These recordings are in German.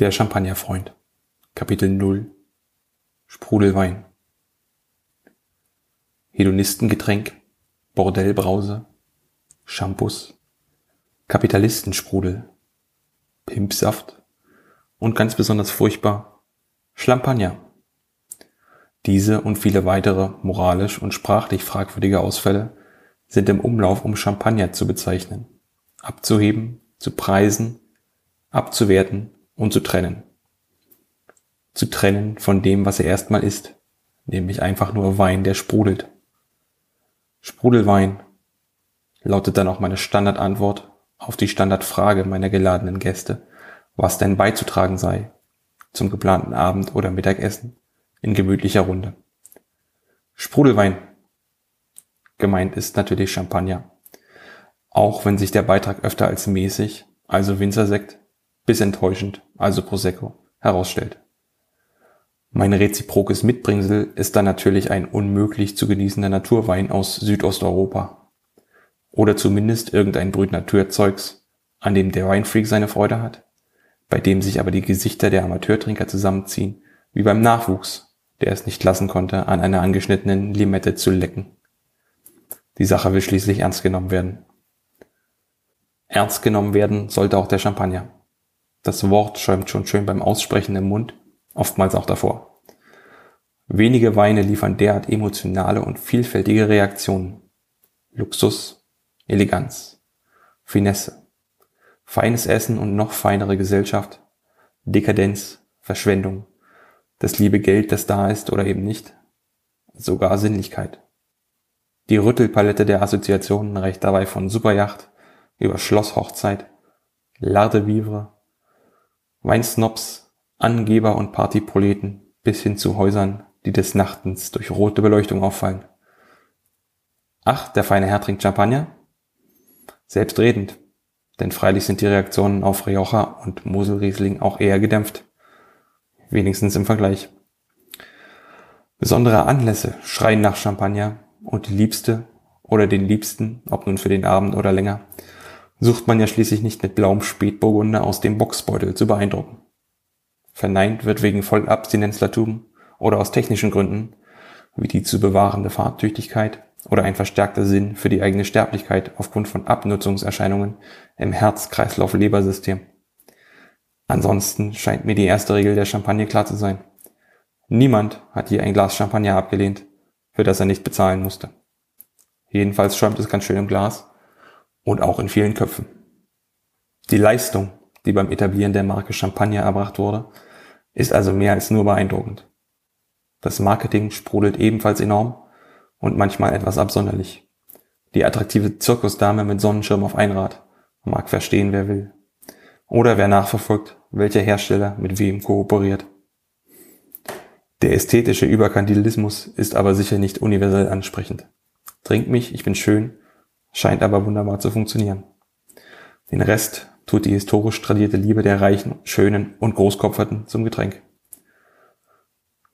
Der Champagnerfreund. Kapitel 0 Sprudelwein. Hedonistengetränk, Bordellbrause, Shampoos, Kapitalistensprudel, Pimpsaft. Und ganz besonders furchtbar Schlampagner. Diese und viele weitere moralisch und sprachlich fragwürdige Ausfälle sind im Umlauf, um Champagner zu bezeichnen, abzuheben, zu preisen, abzuwerten und zu trennen. Zu trennen von dem, was er erstmal ist, nämlich einfach nur Wein, der sprudelt. Sprudelwein lautet dann auch meine Standardantwort auf die Standardfrage meiner geladenen Gäste, was denn beizutragen sei zum geplanten Abend- oder Mittagessen in gemütlicher Runde. Sprudelwein. Gemeint ist natürlich Champagner. Auch wenn sich der Beitrag öfter als mäßig, also Winzersekt, bis enttäuschend, also Prosecco, herausstellt. Mein reziprokes Mitbringsel ist dann natürlich ein unmöglich zu genießender Naturwein aus Südosteuropa. Oder zumindest irgendein Brüt Naturzeugs, an dem der Weinfreak seine Freude hat, bei dem sich aber die Gesichter der Amateurtrinker zusammenziehen, wie beim Nachwuchs, der es nicht lassen konnte, an einer angeschnittenen Limette zu lecken. Die Sache will schließlich ernst genommen werden. Ernst genommen werden sollte auch der Champagner. Das Wort schäumt schon schön beim Aussprechen im Mund, oftmals auch davor. Wenige Weine liefern derart emotionale und vielfältige Reaktionen. Luxus, Eleganz, Finesse, feines Essen und noch feinere Gesellschaft, Dekadenz, Verschwendung, das liebe Geld, das da ist oder eben nicht, sogar Sinnlichkeit. Die Rüttelpalette der Assoziationen reicht dabei von Superjacht über Schlosshochzeit, Vivre, Weinsnobs, Angeber und Partyproleten bis hin zu Häusern, die des Nachtens durch rote Beleuchtung auffallen. Ach, der feine Herr trinkt Champagner? Selbstredend, denn freilich sind die Reaktionen auf Rioja und Moselriesling auch eher gedämpft. Wenigstens im Vergleich. Besondere Anlässe schreien nach Champagner und die Liebste oder den Liebsten, ob nun für den Abend oder länger, sucht man ja schließlich nicht mit blauem Spätburgunder aus dem Boxbeutel zu beeindrucken. Verneint wird wegen Vollabstinenzlertum oder aus technischen Gründen, wie die zu bewahrende Fahrtüchtigkeit oder ein verstärkter Sinn für die eigene Sterblichkeit aufgrund von Abnutzungserscheinungen im Herz-Kreislauf-Lebersystem. Ansonsten scheint mir die erste Regel der Champagne klar zu sein. Niemand hat je ein Glas Champagner abgelehnt, für das er nicht bezahlen musste. Jedenfalls schäumt es ganz schön im Glas und auch in vielen Köpfen. Die Leistung, die beim Etablieren der Marke Champagner erbracht wurde, ist also mehr als nur beeindruckend. Das Marketing sprudelt ebenfalls enorm und manchmal etwas absonderlich. Die attraktive Zirkusdame mit Sonnenschirm auf Einrad mag verstehen, wer will. Oder wer nachverfolgt, welcher Hersteller mit wem kooperiert. Der ästhetische Überkandilismus ist aber sicher nicht universell ansprechend. Trink mich, ich bin schön, scheint aber wunderbar zu funktionieren. Den Rest tut die historisch tradierte Liebe der Reichen, Schönen und Großkopferten zum Getränk.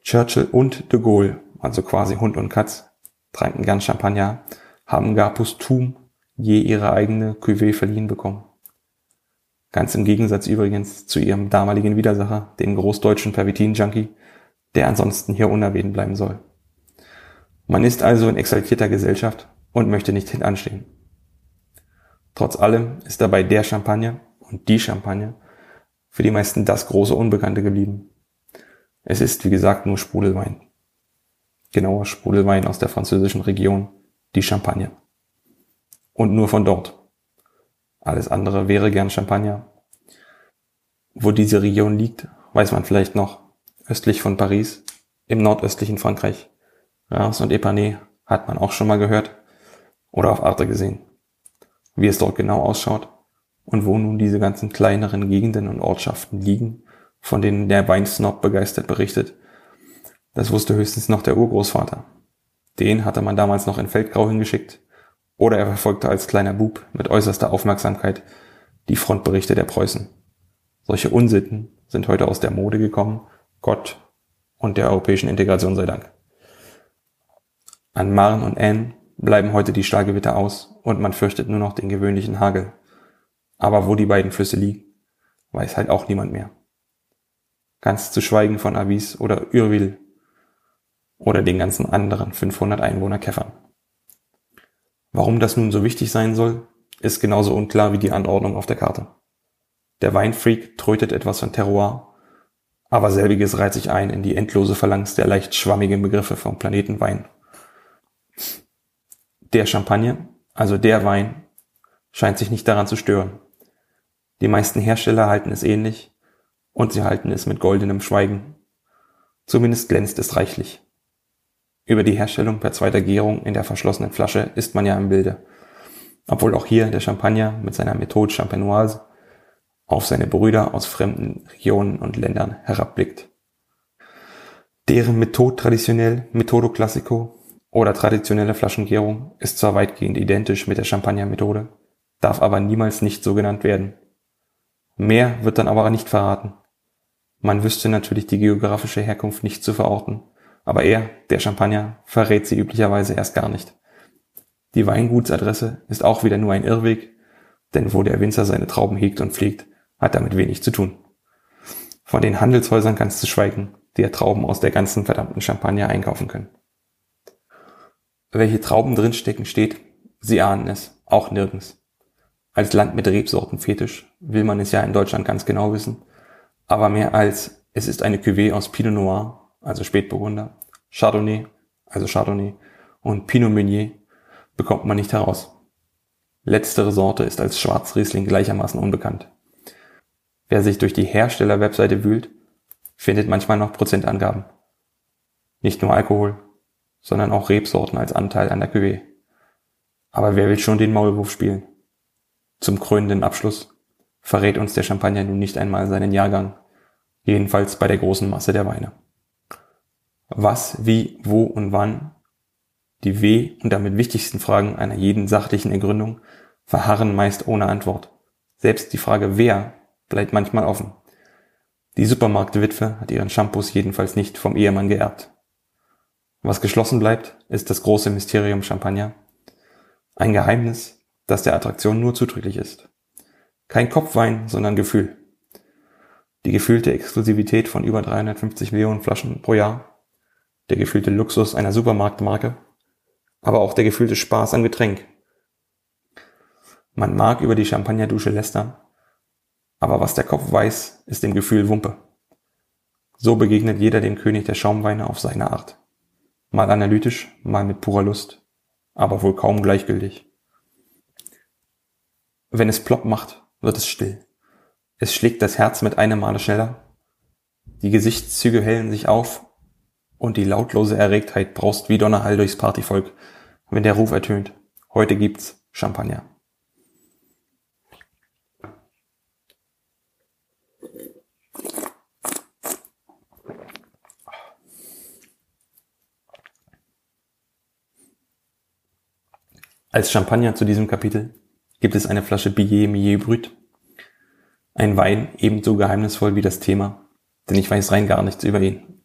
Churchill und de Gaulle, also quasi Hund und Katz, tranken gern Champagner, haben gar posthum je ihre eigene Cuvée verliehen bekommen. Ganz im Gegensatz übrigens zu ihrem damaligen Widersacher, dem großdeutschen Pervitin-Junkie, der ansonsten hier unerwähnt bleiben soll. Man ist also in exaltierter Gesellschaft und möchte nicht hintanstehen. Trotz allem ist dabei der Champagner und die Champagne für die meisten das große Unbekannte geblieben. Es ist, wie gesagt, nur Sprudelwein. Genauer Sprudelwein aus der französischen Region, die Champagne. Und nur von dort. Alles andere wäre gern Champagner. Wo diese Region liegt, weiß man vielleicht noch. Östlich von Paris, im nordöstlichen Frankreich. Reims und Epernay hat man auch schon mal gehört oder auf Arte gesehen. Wie es dort genau ausschaut und wo nun diese ganzen kleineren Gegenden und Ortschaften liegen, von denen der Weinsnob begeistert berichtet, das wusste höchstens noch der Urgroßvater. Den hatte man damals noch in Feldgrau hingeschickt oder er verfolgte als kleiner Bub mit äußerster Aufmerksamkeit die Frontberichte der Preußen. Solche Unsitten sind heute aus der Mode gekommen, Gott und der europäischen Integration sei Dank. An Marne und Aisne bleiben heute die Stahlgewitter aus und man fürchtet nur noch den gewöhnlichen Hagel. Aber wo die beiden Flüsse liegen, weiß halt auch niemand mehr. ganz zu schweigen von Avis oder Urville oder den ganzen anderen 500 Einwohner Käffern. Warum das nun so wichtig sein soll, ist genauso unklar wie die Anordnung auf der Karte. Der Weinfreak trötet etwas von Terroir, aber selbiges reiht sich ein in die endlose Phalanx der leicht schwammigen Begriffe vom Planeten Wein. Der Champagner, also der Wein, scheint sich nicht daran zu stören. Die meisten Hersteller halten es ähnlich und sie halten es mit goldenem Schweigen. Zumindest glänzt es reichlich. Über die Herstellung per zweiter Gärung in der verschlossenen Flasche ist man ja im Bilde. Obwohl auch hier der Champagner mit seiner Methode Champenoise auf seine Brüder aus fremden Regionen und Ländern herabblickt. Deren Methode traditionell, Methodo Classico oder traditionelle Flaschengärung ist zwar weitgehend identisch mit der Champagner-Methode, darf aber niemals nicht so genannt werden. Mehr wird dann aber nicht verraten. Man wüsste natürlich die geografische Herkunft nicht zu verorten, aber er, der Champagner, verrät sie üblicherweise erst gar nicht. Die Weingutsadresse ist auch wieder nur ein Irrweg, denn wo der Winzer seine Trauben hegt und pflegt, hat damit wenig zu tun. Von den Handelshäusern kannst du schweigen, die ja Trauben aus der ganzen verdammten Champagner einkaufen können. Welche Trauben drinstecken steht, sie ahnen es, auch nirgends. Als Land mit Rebsortenfetisch will man es ja in Deutschland ganz genau wissen, aber mehr als es ist eine Cuvée aus Pinot Noir, also Spätburgunder, Chardonnay, also Chardonnay und Pinot Meunier bekommt man nicht heraus. Letztere Sorte ist als Schwarzriesling gleichermaßen unbekannt. Wer sich durch die Hersteller-Webseite wühlt, findet manchmal noch Prozentangaben. Nicht nur Alkohol, sondern auch Rebsorten als Anteil an der Cuvée. Aber wer will schon den Maulwurf spielen? Zum krönenden Abschluss verrät uns der Champagner nun nicht einmal seinen Jahrgang, jedenfalls bei der großen Masse der Weine. Was, wie, wo und wann, die W- und damit wichtigsten Fragen einer jeden sachlichen Ergründung verharren meist ohne Antwort. Selbst die Frage wer bleibt manchmal offen. Die Supermarktwitwe hat ihren Shampoos jedenfalls nicht vom Ehemann geerbt. Was geschlossen bleibt, ist das große Mysterium Champagner. Ein Geheimnis, das der Attraktion nur zuträglich ist. Kein Kopfwein, sondern Gefühl. Die gefühlte Exklusivität von über 350 Millionen Flaschen pro Jahr. Der gefühlte Luxus einer Supermarktmarke. Aber auch der gefühlte Spaß am Getränk. Man mag über die Champagnerdusche lästern, aber was der Kopf weiß, ist dem Gefühl Wumpe. So begegnet jeder dem König der Schaumweine auf seine Art. Mal analytisch, mal mit purer Lust, aber wohl kaum gleichgültig. Wenn es plopp macht, wird es still. Es schlägt das Herz mit einem Male schneller. Die Gesichtszüge hellen sich auf und die lautlose Erregtheit braust wie Donnerhall durchs Partyvolk, wenn der Ruf ertönt. Heute gibt's Champagner. Als Champagner zu diesem Kapitel gibt es eine Flasche Billet Millet Brut. Ein Wein ebenso geheimnisvoll wie das Thema, denn ich weiß rein gar nichts über ihn.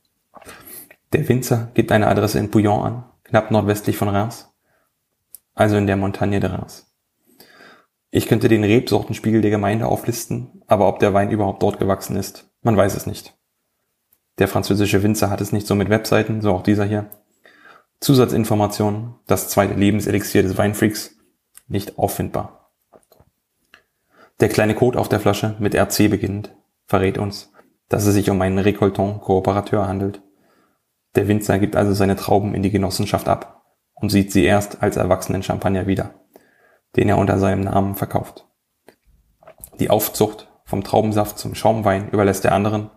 Der Winzer gibt eine Adresse in Pouillon an, knapp nordwestlich von Reims, also in der Montagne de Reims. Ich könnte den Rebsortenspiegel der Gemeinde auflisten, aber ob der Wein überhaupt dort gewachsen ist, man weiß es nicht. Der französische Winzer hat es nicht so mit Webseiten, so auch dieser hier. Zusatzinformationen, das zweite Lebenselixier des Weinfreaks, nicht auffindbar. Der kleine Code auf der Flasche mit RC beginnt, verrät uns, dass es sich um einen Recolton-Kooperateur handelt. Der Winzer gibt also seine Trauben in die Genossenschaft ab und sieht sie erst als erwachsenen Champagner wieder, den er unter seinem Namen verkauft. Die Aufzucht vom Traubensaft zum Schaumwein überlässt der anderen,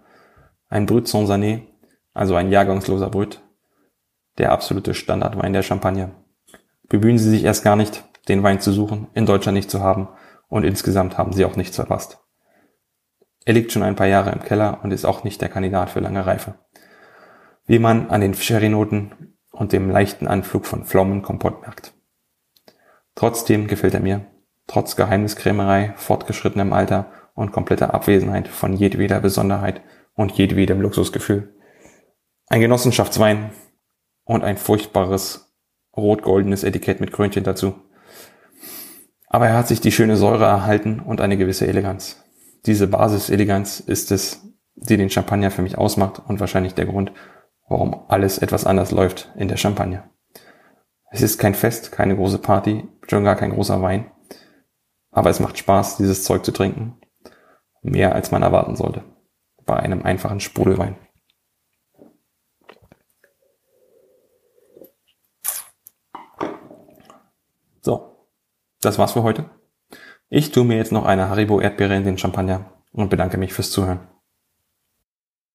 ein Brut sans année, also ein jahrgangsloser Brut, der absolute Standardwein der Champagne. Bemühen Sie sich erst gar nicht, den Wein zu suchen, in Deutschland nicht zu haben und insgesamt haben Sie auch nichts verpasst. Er liegt schon ein paar Jahre im Keller und ist auch nicht der Kandidat für lange Reife. Wie man an den Sherry-Noten und dem leichten Anflug von Pflaumenkompott merkt. Trotzdem gefällt er mir, trotz Geheimniskrämerei, fortgeschrittenem Alter und kompletter Abwesenheit von jedweder Besonderheit und jedwedem Luxusgefühl. Ein Genossenschaftswein, und ein furchtbares rot-goldenes Etikett mit Krönchen dazu. Aber er hat sich die schöne Säure erhalten und eine gewisse Eleganz. Diese Basiseleganz ist es, die den Champagner für mich ausmacht und wahrscheinlich der Grund, warum alles etwas anders läuft in der Champagne. Es ist kein Fest, keine große Party, schon gar kein großer Wein. Aber es macht Spaß, dieses Zeug zu trinken. Mehr als man erwarten sollte. Bei einem einfachen Sprudelwein. So, das war's für heute. Ich tue mir jetzt noch eine Haribo Erdbeere in den Champagner und bedanke mich fürs Zuhören.